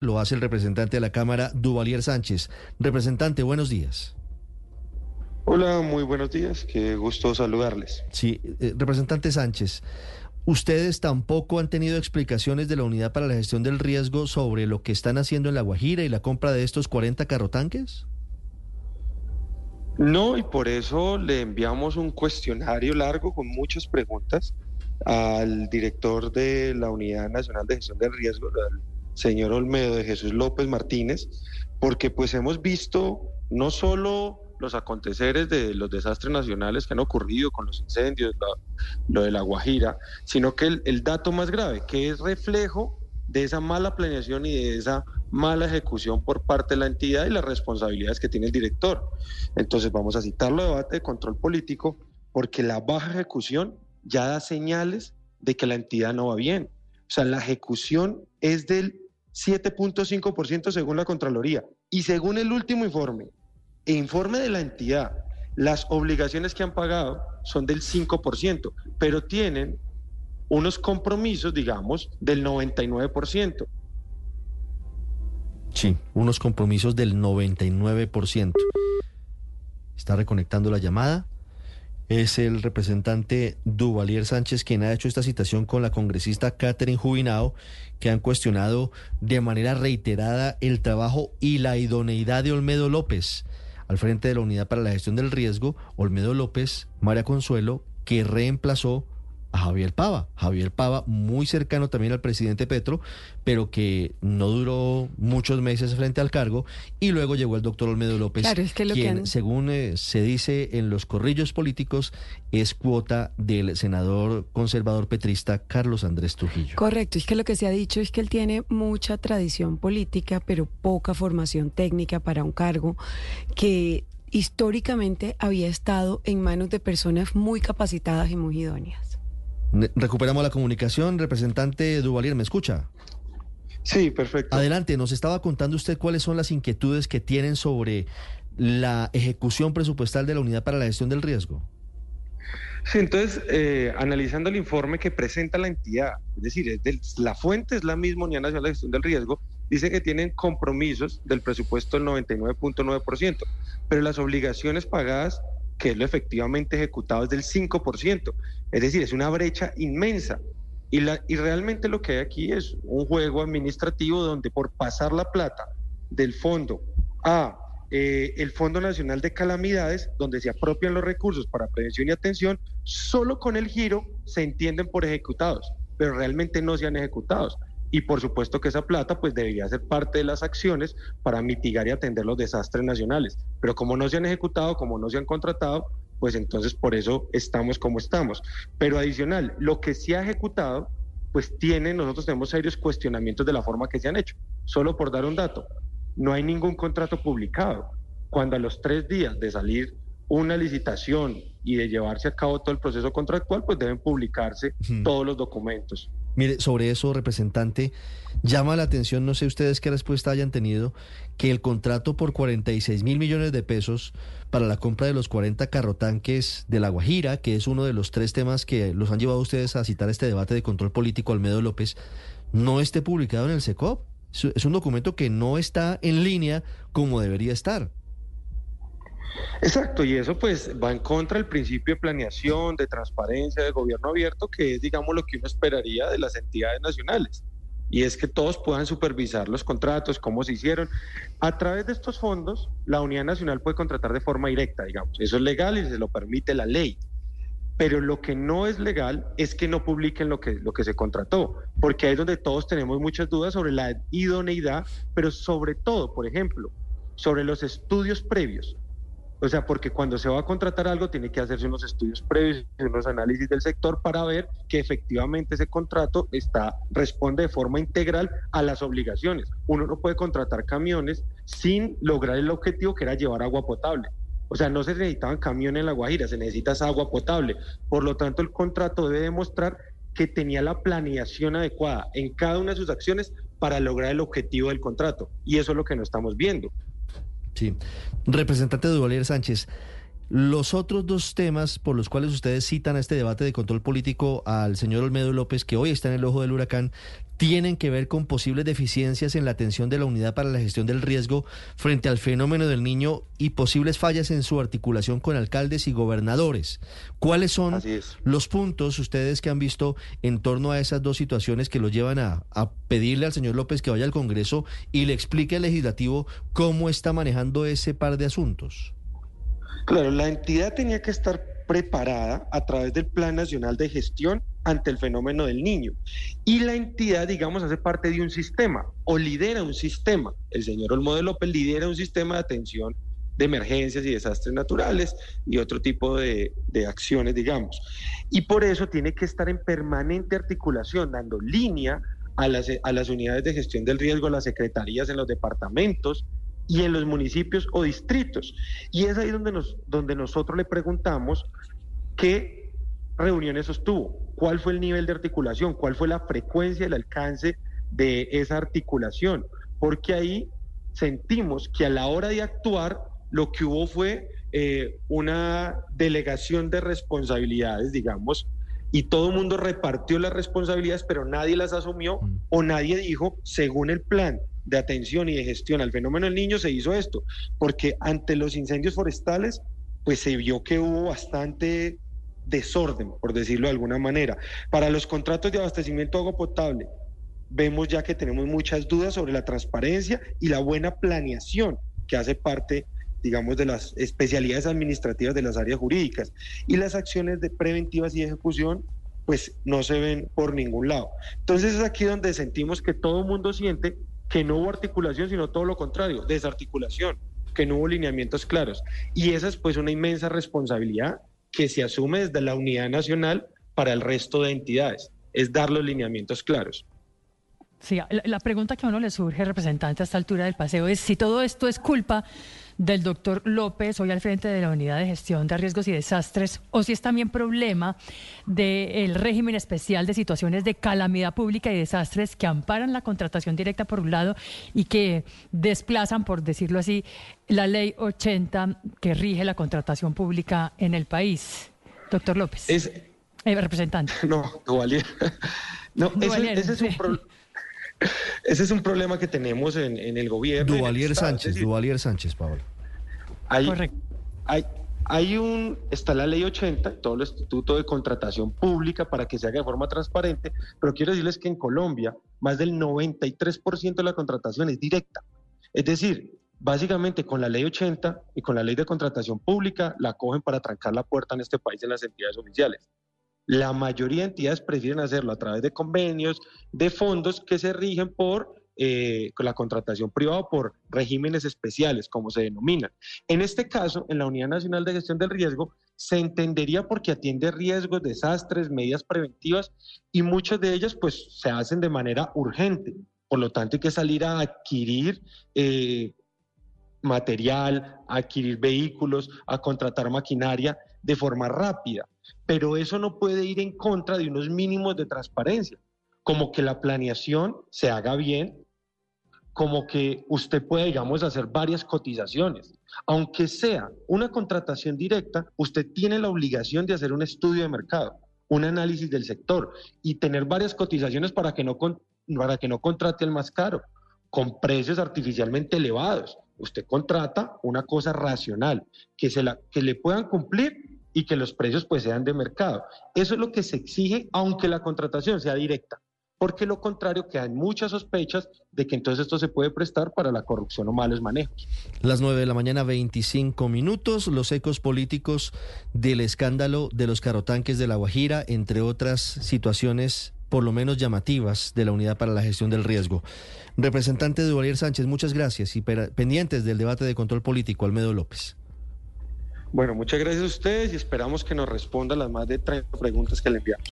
lo hace el representante de la Cámara, Duvalier Sánchez. Representante, buenos días. Hola, muy buenos días. Qué gusto saludarles. Sí, eh, representante Sánchez, ¿ustedes tampoco han tenido explicaciones de la Unidad para la Gestión del Riesgo sobre lo que están haciendo en La Guajira y la compra de estos 40 carrotanques? No, y por eso le enviamos un cuestionario largo con muchas preguntas al director de la Unidad Nacional de Gestión del Riesgo, al señor Olmedo de Jesús López Martínez, porque pues hemos visto no solo los aconteceres de los desastres nacionales que han ocurrido con los incendios, lo, de la Guajira, sino que el, dato más grave, que es reflejo de esa mala planeación y de esa mala ejecución por parte de la entidad y las responsabilidades que tiene el director. Entonces vamos a citarlo a debate de control político porque la baja ejecución ya da señales de que la entidad no va bien. O sea, la ejecución es del 7.5% según la Contraloría y según el último informe e informe de la entidad, las obligaciones que han pagado son del 5%, pero tienen unos compromisos, digamos, del 99%. Sí, unos compromisos del 99%. Está reconectando la llamada. Es el representante Duvalier Sánchez quien ha hecho esta citación con la congresista Catherine Jubinao, que han cuestionado de manera reiterada el trabajo y la idoneidad de Olmedo López. Al frente de la Unidad para la Gestión del Riesgo, Olmedo López, María Consuelo, que reemplazó a Javier Pava. Javier Pava, muy cercano también al presidente Petro, pero que no duró muchos meses frente al cargo. Y luego llegó el doctor Olmedo López, quien, según eh, se dice en los corrillos políticos, es cuota del senador conservador petrista Carlos Andrés Trujillo. Correcto, es que lo que se ha dicho es que él tiene mucha tradición política, pero poca formación técnica para un cargo que históricamente había estado en manos de personas muy capacitadas y muy idóneas. Recuperamos la comunicación. Representante Duvalier, ¿me escucha? Sí, perfecto. Adelante, nos estaba contando usted cuáles son las inquietudes que tienen sobre la ejecución presupuestal de la Unidad para la Gestión del Riesgo. Sí, entonces, eh, analizando el informe que presenta la entidad, es decir, la fuente es la misma Unidad Nacional de Gestión del Riesgo, dice que tienen compromisos del presupuesto del 99.9%, pero las obligaciones pagadas que es lo efectivamente ejecutado es del 5%. Es decir, es una brecha inmensa. Y, la, y realmente lo que hay aquí es un juego administrativo donde por pasar la plata del fondo a eh, el Fondo Nacional de Calamidades, donde se apropian los recursos para prevención y atención, solo con el giro se entienden por ejecutados, pero realmente no se han ejecutados y por supuesto que esa plata pues debería ser parte de las acciones para mitigar y atender los desastres nacionales. Pero como no se han ejecutado, como no se han contratado, pues entonces por eso estamos como estamos. Pero adicional, lo que se ha ejecutado, pues tiene, nosotros tenemos serios cuestionamientos de la forma que se han hecho. Solo por dar un dato, no hay ningún contrato publicado. Cuando a los tres días de salir una licitación y de llevarse a cabo todo el proceso contractual, pues deben publicarse todos los documentos. Mire, sobre eso, representante, llama la atención, no sé ustedes qué respuesta hayan tenido, que el contrato por 46 mil millones de pesos para la compra de los 40 carrotanques de La Guajira, que es uno de los tres temas que los han llevado ustedes a citar este debate de control político Almedo López, no esté publicado en el SECOP. Es un documento que no está en línea como debería estar. Exacto, y eso pues va en contra del principio de planeación, de transparencia, de gobierno abierto, que es, digamos, lo que uno esperaría de las entidades nacionales. Y es que todos puedan supervisar los contratos, cómo se hicieron. A través de estos fondos, la Unidad Nacional puede contratar de forma directa, digamos. Eso es legal y se lo permite la ley. Pero lo que no es legal es que no publiquen lo que, lo que se contrató, porque ahí es donde todos tenemos muchas dudas sobre la idoneidad, pero sobre todo, por ejemplo, sobre los estudios previos. O sea, porque cuando se va a contratar algo tiene que hacerse unos estudios previos, unos análisis del sector para ver que efectivamente ese contrato está responde de forma integral a las obligaciones. Uno no puede contratar camiones sin lograr el objetivo que era llevar agua potable. O sea, no se necesitaban camiones en la Guajira, se necesita agua potable. Por lo tanto, el contrato debe demostrar que tenía la planeación adecuada en cada una de sus acciones para lograr el objetivo del contrato. Y eso es lo que no estamos viendo. Sí. Representante de Duvalier Sánchez, Los otros dos temas por los cuales ustedes citan a este debate de control político al señor Olmedo López, que hoy está en el ojo del huracán, tienen que ver con posibles deficiencias en la atención de la unidad para la gestión del riesgo frente al fenómeno del niño y posibles fallas en su articulación con alcaldes y gobernadores. ¿Cuáles son los puntos ustedes que han visto en torno a esas dos situaciones que los llevan a, a pedirle al señor López que vaya al Congreso y le explique al legislativo cómo está manejando ese par de asuntos? Claro, la entidad tenía que estar preparada a través del Plan Nacional de Gestión ante el fenómeno del niño. Y la entidad, digamos, hace parte de un sistema o lidera un sistema. El señor Olmode López lidera un sistema de atención de emergencias y desastres naturales y otro tipo de, de, acciones, digamos. Y por eso tiene que estar en permanente articulación, dando línea a las, a las unidades de gestión del riesgo, las secretarías en los departamentos, y en los municipios o distritos. Y es ahí donde, nos, donde nosotros le preguntamos qué reuniones sostuvo, cuál fue el nivel de articulación, cuál fue la frecuencia, el alcance de esa articulación, porque ahí sentimos que a la hora de actuar lo que hubo fue eh, una delegación de responsabilidades, digamos, y todo el mundo repartió las responsabilidades, pero nadie las asumió mm. o nadie dijo, según el plan de atención y de gestión al fenómeno del niño, se hizo esto, porque ante los incendios forestales, pues se vio que hubo bastante desorden, por decirlo de alguna manera. Para los contratos de abastecimiento de agua potable, vemos ya que tenemos muchas dudas sobre la transparencia y la buena planeación que hace parte digamos, de las especialidades administrativas de las áreas jurídicas. Y las acciones de preventivas y ejecución, pues no se ven por ningún lado. Entonces es aquí donde sentimos que todo el mundo siente que no hubo articulación, sino todo lo contrario, desarticulación, que no hubo lineamientos claros. Y esa es pues una inmensa responsabilidad que se asume desde la unidad nacional para el resto de entidades, es dar los lineamientos claros. Sí, la, pregunta que a uno le surge, representante, a esta altura del paseo, es si todo esto es culpa del doctor López, hoy al frente de la Unidad de Gestión de Riesgos y Desastres, o si es también problema del régimen especial de situaciones de calamidad pública y desastres que amparan la contratación directa por un lado y que desplazan, por decirlo así, la ley 80 que rige la contratación pública en el país. Doctor López. Es, eh, representante. No, Duvalier. No, ese, es un problema. Ese es un problema que tenemos en, el gobierno. Duvalier Sánchez, Duvalier Sánchez, Pablo. Hay, Correcto. Hay, hay un, está la ley 80, todo el Instituto de Contratación Pública para que se haga de forma transparente, pero quiero decirles que en Colombia más del 93% de la contratación es directa. Es decir, básicamente con la ley 80 y con la ley de contratación pública la cogen para trancar la puerta en este país en las entidades oficiales. La mayoría de entidades prefieren hacerlo a través de convenios, de fondos que se rigen por eh, la contratación privada por regímenes especiales, como se denominan. En este caso, en la Unidad Nacional de Gestión del Riesgo, se entendería porque atiende riesgos, desastres, medidas preventivas y muchas de ellas pues se hacen de manera urgente. Por lo tanto, hay que salir a adquirir eh, material, a adquirir vehículos, a contratar maquinaria de forma rápida pero eso no puede ir en contra de unos mínimos de transparencia, como que la planeación se haga bien, como que usted pueda, digamos, hacer varias cotizaciones. Aunque sea una contratación directa, usted tiene la obligación de hacer un estudio de mercado, un análisis del sector y tener varias cotizaciones para que no, para que no contrate el más caro, con precios artificialmente elevados. Usted contrata una cosa racional, que, se la, que le puedan cumplir y que los precios pues sean de mercado. Eso es lo que se exige aunque la contratación sea directa, porque lo contrario que hay muchas sospechas de que entonces esto se puede prestar para la corrupción o malos manejos. Las 9 de la mañana, 25 minutos, los ecos políticos del escándalo de los carotanques de La Guajira, entre otras situaciones por lo menos llamativas de la Unidad para la Gestión del Riesgo. Representante de Duvalier Sánchez, muchas gracias y pendientes del debate de control político, Almedo López. Bueno, muchas gracias a ustedes y esperamos que nos respondan las más de 30 preguntas que le enviamos.